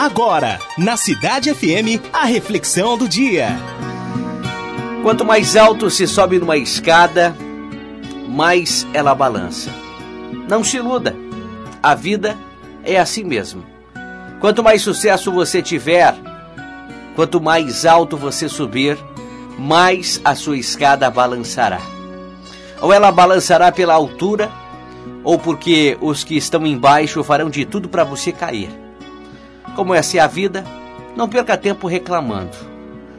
Agora, na Cidade FM, a reflexão do dia. Quanto mais alto se sobe numa escada, mais ela balança. Não se iluda, a vida é assim mesmo. Quanto mais sucesso você tiver, quanto mais alto você subir, mais a sua escada balançará. Ou ela balançará pela altura, ou porque os que estão embaixo farão de tudo para você cair. Como essa é a vida, não perca tempo reclamando.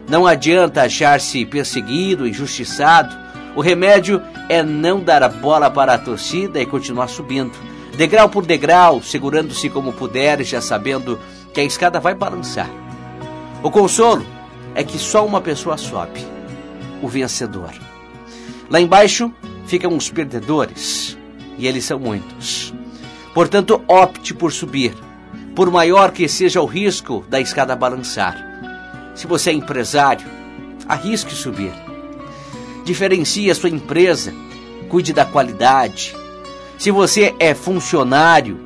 Não adianta achar-se perseguido, injustiçado. O remédio é não dar a bola para a torcida e continuar subindo, degrau por degrau, segurando-se como puder, já sabendo que a escada vai balançar. O consolo é que só uma pessoa sobe, o vencedor. Lá embaixo ficam os perdedores, e eles são muitos. Portanto, opte por subir por maior que seja o risco da escada balançar. Se você é empresário, arrisque subir. Diferencie a sua empresa, cuide da qualidade. Se você é funcionário,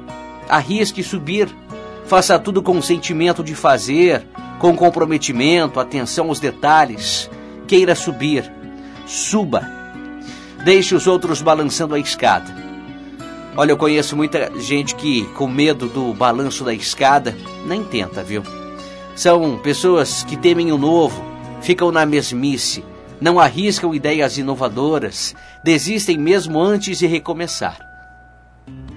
arrisque subir. Faça tudo com o sentimento de fazer, com comprometimento, atenção aos detalhes. Queira subir, suba. Deixe os outros balançando a escada Olha, eu conheço muita gente que, com medo do balanço da escada, nem tenta, viu? São pessoas que temem o novo, ficam na mesmice, não arriscam ideias inovadoras, desistem mesmo antes de recomeçar.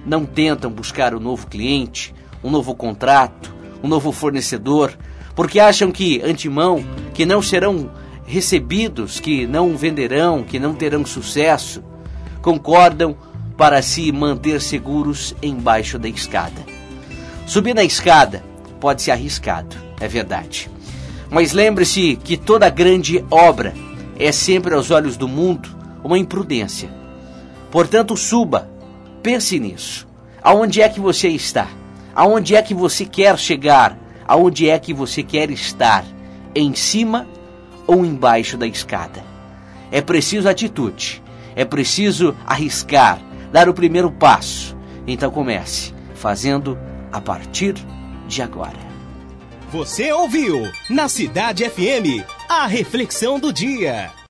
Não tentam buscar um novo cliente, um novo contrato, um novo fornecedor, porque acham que, antemão, que não serão recebidos, que não venderão, que não terão sucesso. Concordam para se manter seguros embaixo da escada. Subir na escada pode ser arriscado, é verdade. Mas lembre-se que toda grande obra é sempre aos olhos do mundo uma imprudência. Portanto, suba, pense nisso. Aonde é que você está? Aonde é que você quer chegar? Aonde é que você quer estar? Em cima ou embaixo da escada? É preciso atitude, é preciso arriscar, dar o primeiro passo. Então comece fazendo a partir de agora. Você ouviu na Cidade FM a reflexão do dia.